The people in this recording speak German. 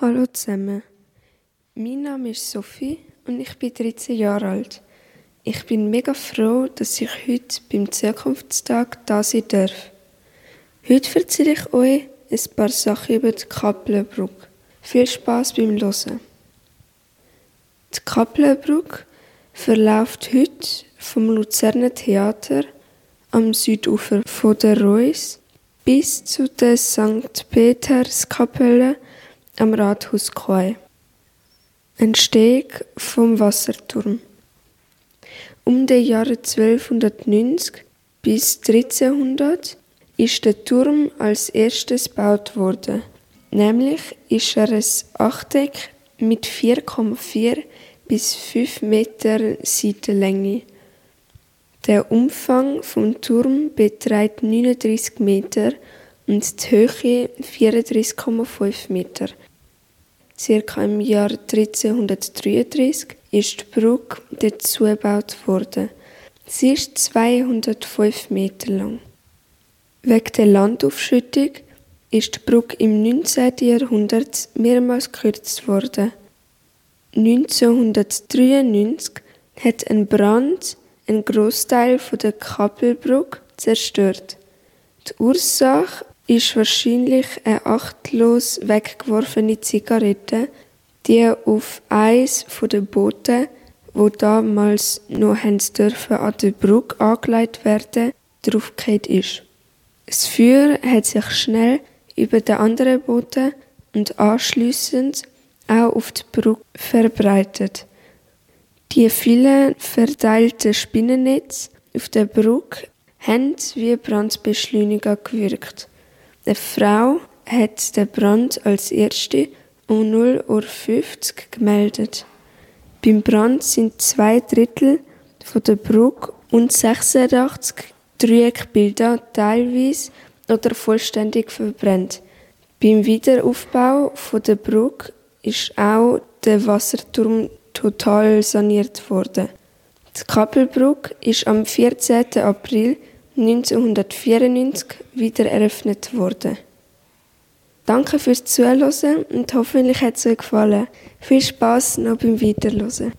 Hallo zusammen. Mein Name ist Sophie und ich bin 13 Jahre alt. Ich bin mega froh, dass ich heute beim Zukunftstag da sein darf. Heute erzähle ich euch ein paar Sachen über die Kappelenbrücke. Viel Spaß beim Hören. Die Kappelenbrücke verläuft heute vom Luzerner Theater am Südufer von der Reuss bis zu der St. Peterskapelle am Rathaus Koi. Entstehung vom Wasserturm. Um die Jahre 1290 bis 1300 ist der Turm als erstes gebaut worden. Nämlich ist er ein Achteck mit 4,4 bis 5 Meter Seitenlänge. Der Umfang vom Turm beträgt 39 Meter und die Höhe 34,5 Meter. Circa im Jahr 1333 ist die Brücke dazu gebaut worden. Sie ist 205 Meter lang. Wegen der Landaufschüttung ist die Brücke im 19. Jahrhundert mehrmals gekürzt worden. 1993 hat ein Brand einen Großteil der Kappelbrücke zerstört. Die Ursache ist wahrscheinlich eine achtlos weggeworfene Zigarette, die auf eins der Boote, wo damals noch an der Brücke angelegt werden, draufgefallen ist. Das Feuer hat sich schnell über den anderen Booten und anschließend auch auf die Brücke verbreitet. Die vielen verteilten Spinnennetze auf der Brücke haben wie Brandbeschleuniger gewirkt. Die Frau hat den Brand als erste um 0.50 Uhr gemeldet. Beim Brand sind zwei Drittel von der Brücke und 86 Dreieckbilder teilweise oder vollständig verbrannt. Beim Wiederaufbau von der Brücke ist auch der Wasserturm total saniert worden. Die Kappelbrücke ist am 14. April 1994 wieder eröffnet worden. Danke fürs Zuhören und hoffentlich hat es euch gefallen. Viel Spaß noch beim Weiterhören.